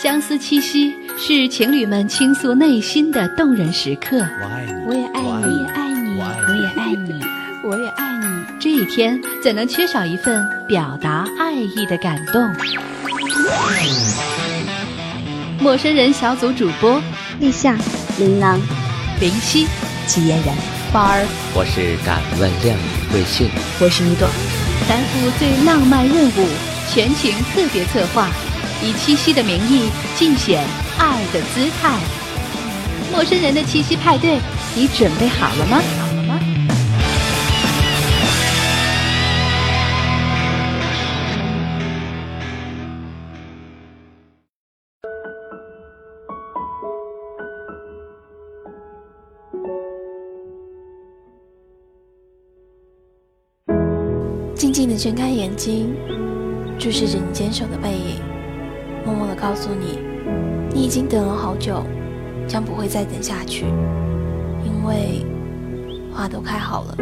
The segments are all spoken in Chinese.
相思七夕是情侣们倾诉内心的动人时刻。我爱你，我也爱你，爱你，我也爱你，我也爱你。这一天怎能缺少一份表达爱意的感动？陌生人小组主播：立夏、琳琅、林夕、纪嫣然、宝儿。我是敢问亮宇魏迅，我是一朵。担负最浪漫任务，全情特别策划。以七夕的名义，尽显爱的姿态。陌生人的七夕派对，你准备好了吗？好了吗？静静的睁开眼睛，注视着你坚守的背影。默默的告诉你，你已经等了好久，将不会再等下去，因为花都开好了。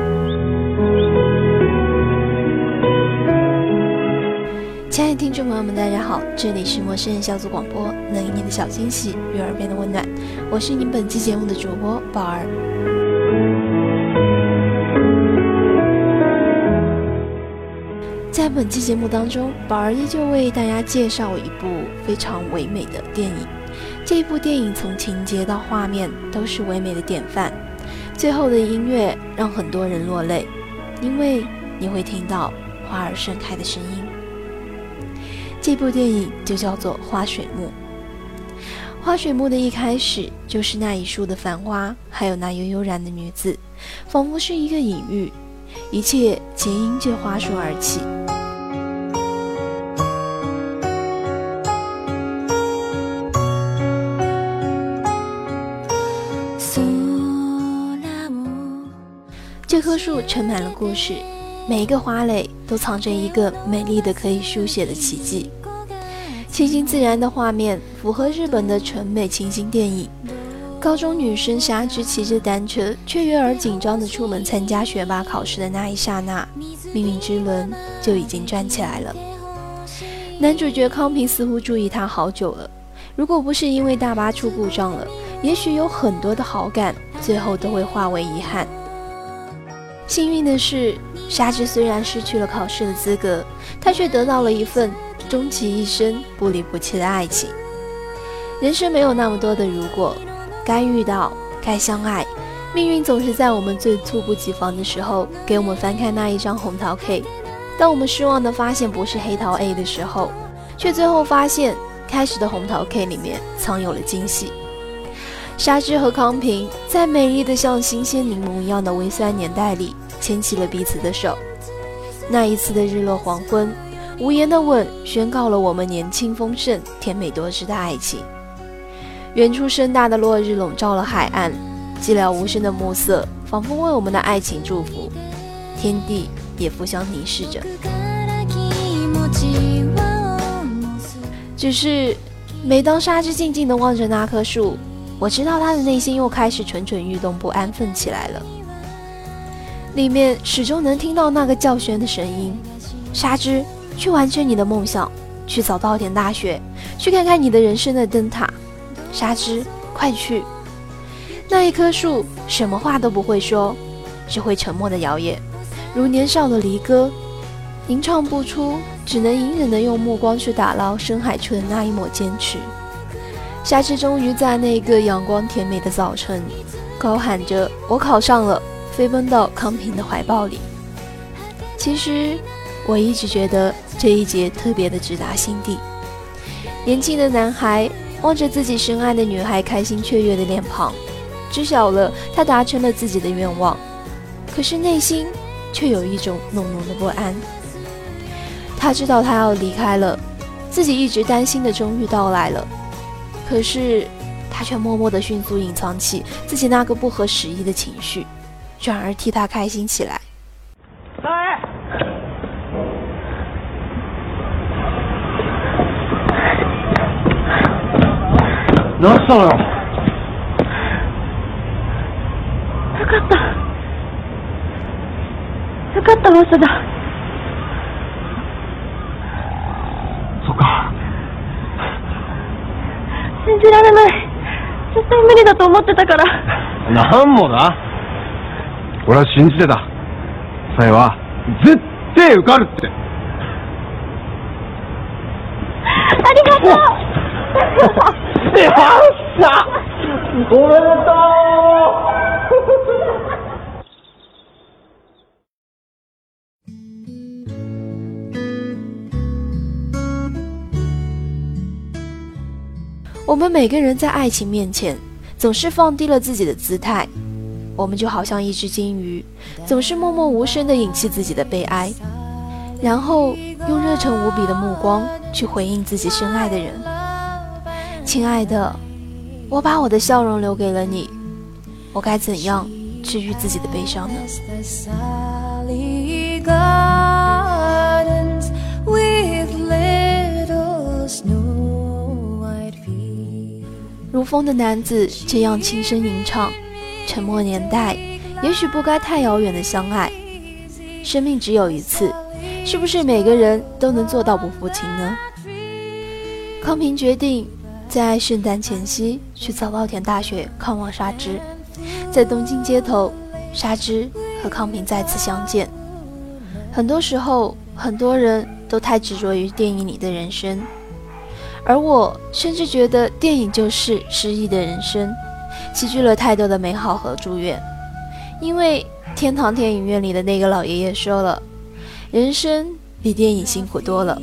亲爱的听众朋友们，大家好，这里是陌生人小组广播，能给你的小惊喜与耳边的温暖，我是您本期节目的主播宝儿。在本期节目当中，宝儿依旧为大家介绍一部非常唯美的电影。这部电影从情节到画面都是唯美的典范，最后的音乐让很多人落泪，因为你会听到花儿盛开的声音。这部电影就叫做《花水木》。花水木的一开始就是那一树的繁花，还有那悠悠然的女子，仿佛是一个隐喻，一切皆因这花树而起。树盛满了故事，每一个花蕾都藏着一个美丽的可以书写的奇迹。清新自然的画面符合日本的纯美清新电影。高中女生纱织骑着单车，雀跃而紧张地出门参加学霸考试的那一刹那，命运之轮就已经转起来了。男主角康平似乎注意她好久了，如果不是因为大巴出故障了，也许有很多的好感最后都会化为遗憾。幸运的是，沙织虽然失去了考试的资格，她却得到了一份终其一生不离不弃的爱情。人生没有那么多的如果。该遇到，该相爱，命运总是在我们最猝不及防的时候，给我们翻开那一张红桃 K。当我们失望的发现不是黑桃 A 的时候，却最后发现开始的红桃 K 里面藏有了惊喜。沙织和康平在美丽的像新鲜柠檬一样的微酸年代里，牵起了彼此的手。那一次的日落黄昏，无言的吻，宣告了我们年轻丰盛、甜美多汁的爱情。远处盛大的落日笼罩了海岸，寂寥无声的暮色仿佛为我们的爱情祝福，天地也互相凝视着。只是，每当沙织静静地望着那棵树，我知道他的内心又开始蠢蠢欲动、不安分起来了。里面始终能听到那个叫轩的声音：“沙织，去完成你的梦想，去早稻田大学，去看看你的人生的灯塔。”沙织，快去！那一棵树什么话都不会说，只会沉默的摇曳，如年少的离歌，吟唱不出，只能隐忍的用目光去打捞深海处的那一抹坚持。夏至终于在那个阳光甜美的早晨，高喊着“我考上了”，飞奔到康平的怀抱里。其实，我一直觉得这一节特别的直达心底。年轻的男孩。望着自己深爱的女孩开心雀跃的脸庞，知晓了他达成了自己的愿望，可是内心却有一种浓浓的不安。他知道他要离开了，自己一直担心的终于到来了，可是他却默默的迅速隐藏起自己那个不合时宜的情绪，转而替他开心起来。どうしたのよよかったよかった場所だ ってたから。なんもだ俺は信じてた。さえは、絶対受かるって。ありがとうよっしゃおめでと我们每个人在爱情面前，总是放低了自己的姿态，我们就好像一只金鱼，总是默默无声地隐弃自己的悲哀，然后用热忱无比的目光去回应自己深爱的人。亲爱的，我把我的笑容留给了你，我该怎样治愈自己的悲伤呢？如风的男子这样轻声吟唱，沉默年代，也许不该太遥远的相爱。生命只有一次，是不是每个人都能做到不负情呢？康平决定在圣诞前夕去早稻田大学看望沙织，在东京街头，沙织和康平再次相见。很多时候，很多人都太执着于电影里的人生。而我甚至觉得电影就是失意的人生，积聚了太多的美好和祝愿。因为天堂电影院里的那个老爷爷说了，人生比电影辛苦多了。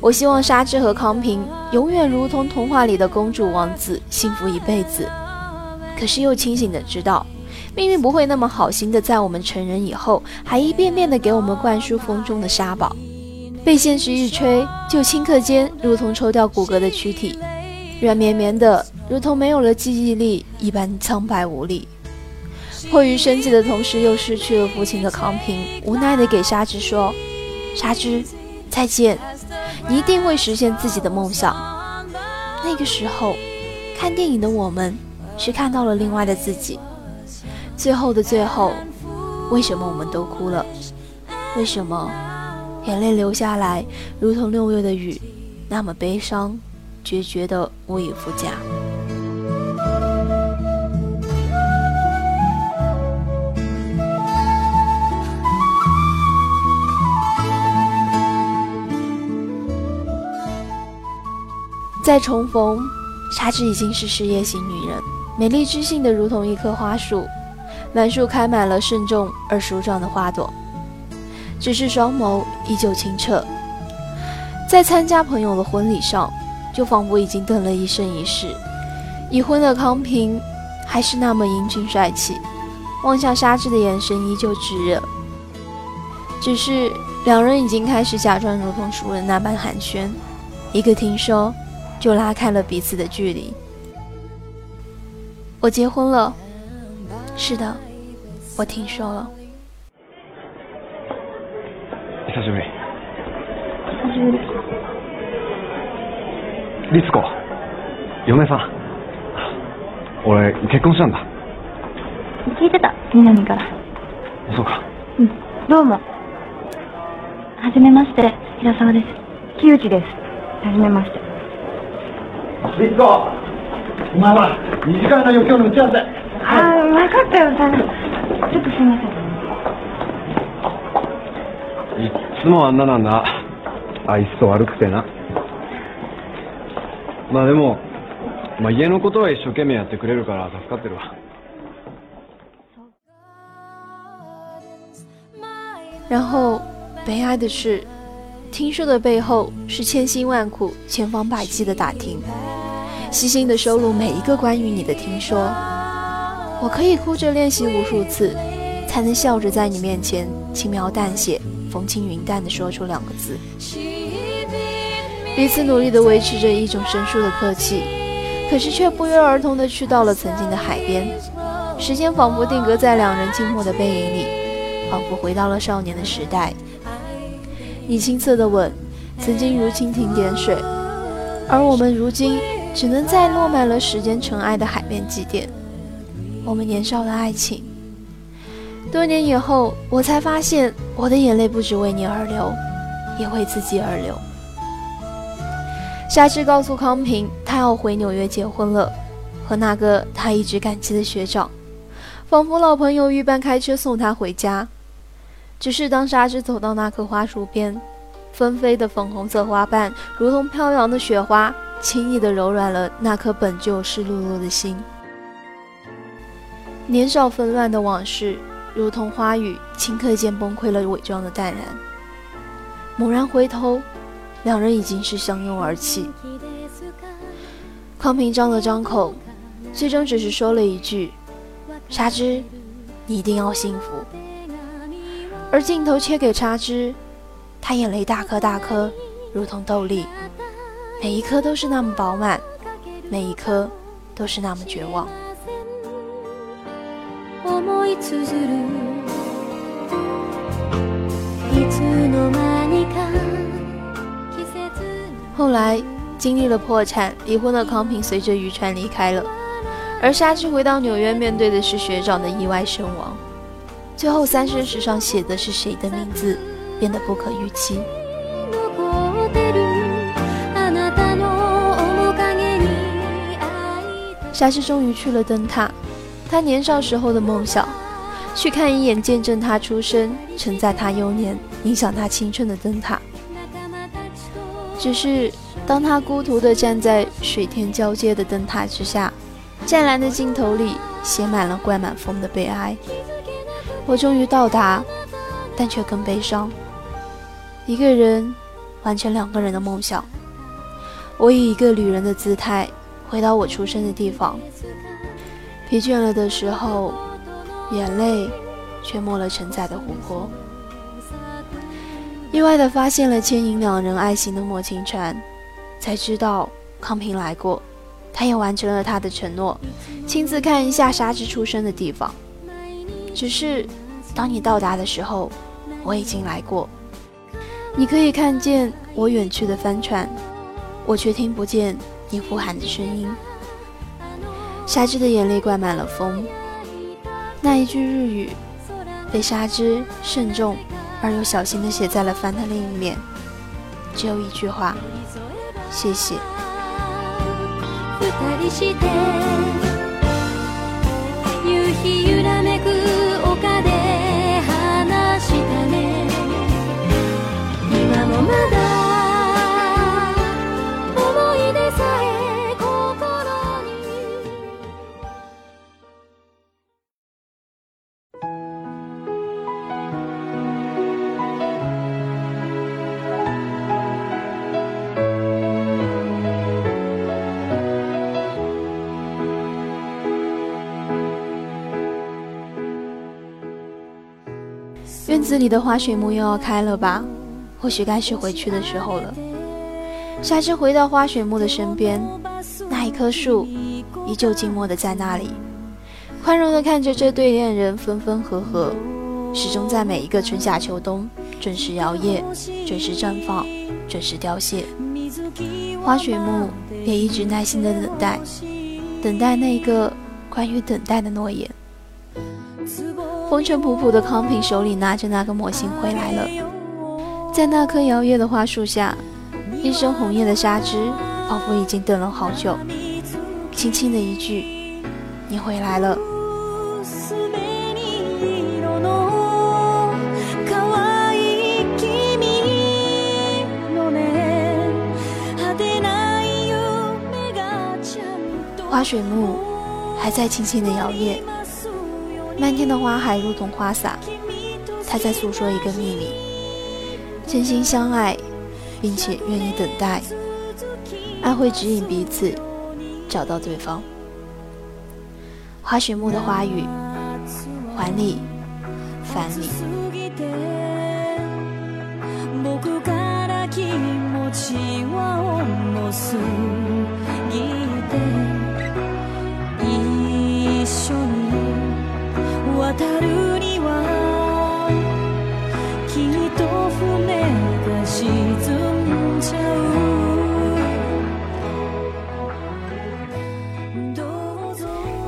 我希望沙织和康平永远如同童话里的公主王子，幸福一辈子。可是又清醒的知道，命运不会那么好心的，在我们成人以后，还一遍遍的给我们灌输风中的沙堡。被现实一吹，就顷刻间如同抽掉骨骼的躯体，软绵绵的，如同没有了记忆力一般苍白无力。迫于生计的同时，又失去了父亲的康平，无奈地给沙织说：“沙织，再见，你一定会实现自己的梦想。”那个时候，看电影的我们，是看到了另外的自己。最后的最后，为什么我们都哭了？为什么？眼泪流下来，如同六月的雨，那么悲伤，决绝的无以复加。再重逢，沙织已经是事业型女人，美丽知性的如同一棵花树，满树开满了慎重而舒壮的花朵。只是双眸依旧清澈，在参加朋友的婚礼上，就仿佛已经等了一生一世。已婚的康平还是那么英俊帅气，望向沙织的眼神依旧炙热。只是两人已经开始假装如同熟人那般寒暄，一个听说，就拉开了彼此的距离。我结婚了，是的，我听说了。しぶり。久しぶり。律子、嫁さん。俺、結婚したんだ。聞いてた、みなみから。そうか。うん。どうも。はじめまして、平沢です。木内です。はじめまして。律子お前は、2時間だよ、今日の打ち合わせ。ああ、分かったよ、さん。ちょっとすいません。いっつもあんななんだ。愛想悪くてな。まあでも、まあ家のことは一生懸命やってくれるから助かってるわ。然后，悲哀的是，听说的背后是千辛万苦、千方百计的打听，细心的收录每一个关于你的听说。我可以哭着练习无数次，才能笑着在你面前轻描淡写、 风轻云淡地说出两个字。彼此努力地维持着一种生疏的客气，可是却不约而同地去到了曾经的海边。时间仿佛定格在两人静默的背影里。仿佛回到了少年的时代，你青涩的吻，曾经如蜻蜓点水，而我们如今只能在落满了时间尘埃的海边祭奠我们年少的爱情。多年以后，我才发现，我的眼泪不止为你而流，也为自己而流。沙织告诉康平，他要回纽约结婚了，和那个他一直感激的学长，仿佛老朋友一般开车送他回家。只是当沙织走到那棵花树边，纷飞的粉红色花瓣如同飘扬的雪花，轻易地柔软了那颗本就湿漉漉的心。年少纷乱的往事，如同花雨，顷刻间崩溃了伪装的淡然。猛然回头。两人已经是相拥而泣。康平张了张口，最终只是说了一句：“沙织，你一定要幸福。”而镜头切给沙织，他眼泪大颗大颗，如同豆粒，每一颗都是那么饱满，每一颗都是那么绝望。后来经历了破产、离婚的康平随着渔船离开了，而沙之回到纽约，面对的是学长的意外身亡。最后三生石上写的是谁的名字，变得不可预期。沙之终于去了灯塔，他年少时候的梦想，去看一眼见证他出生、承载他幼年、影响他青春的灯塔。只是，当他孤独地站在水天交接的灯塔之下，湛蓝的镜头里写满了灌满风的悲哀。我终于到达，但却更悲伤。一个人完成两个人的梦想。我以一个旅人的姿态回到我出生的地方，疲倦了的时候，眼泪却没了承载的湖泊。意外地发现了牵引两人爱情的莫青船，才知道康平来过，他也完成了他的承诺，亲自看一下沙织出生的地方。只是，当你到达的时候，我已经来过。你可以看见我远去的帆船，我却听不见你呼喊的声音。沙织的眼泪灌满了风，那一句日语被沙织慎重。而又小心地写在了帆的另一面，只有一句话：谢谢。子里的花水木又要开了吧？或许该是回去的时候了。沙织回到花水木的身边，那一棵树依旧静默的在那里，宽容的看着这对恋人分分合合，始终在每一个春夏秋冬准时摇曳、准时绽放、准时凋谢。花水木也一直耐心的等待，等待那个关于等待的诺言。风尘仆仆的康平手里拿着那个模型回来了，在那棵摇曳的花树下，一身红叶的纱织仿佛已经等了好久，轻轻的一句：“你回来了。”花水木还在轻轻的摇曳。漫天的花海如同花洒，他在诉说一个秘密：真心相爱，并且愿意等待，爱会指引彼此找到对方。花雪木的花语，还你，烦你。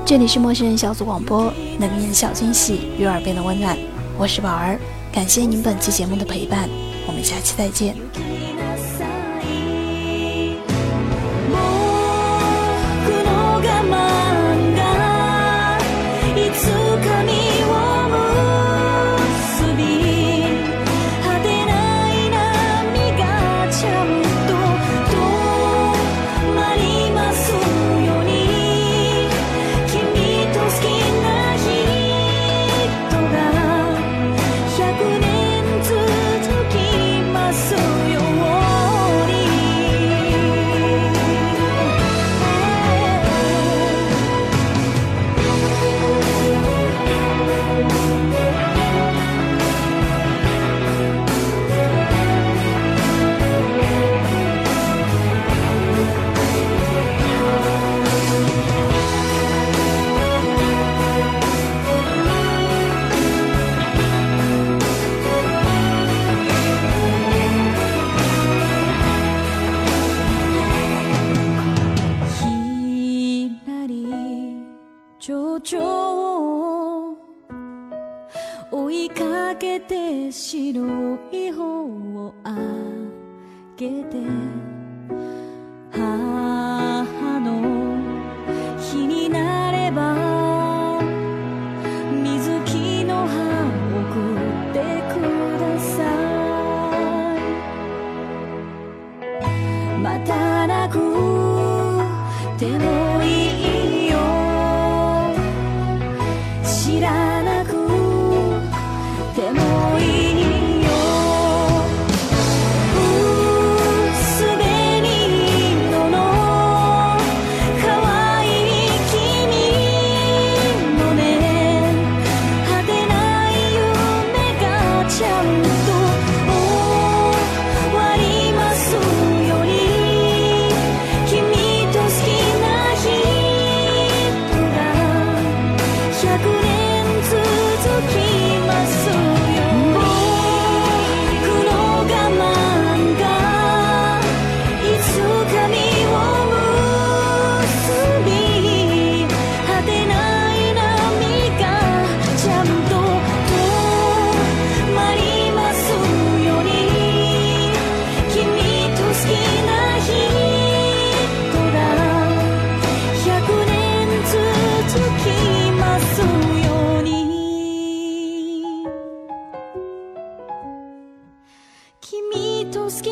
这里是陌生人小组广播，能给人小惊喜，与耳边的温暖。我是宝儿，感谢您本期节目的陪伴，我们下期再见。けて白い方をあげて。母の日になれば水木の葉を送ってください。またなくても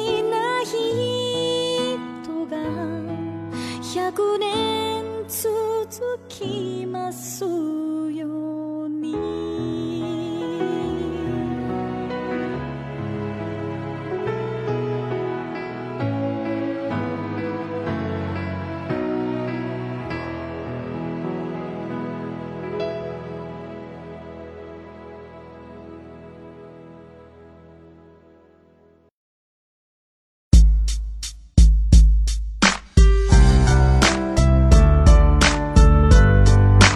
きな人が百年続きますように。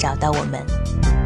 找到我们。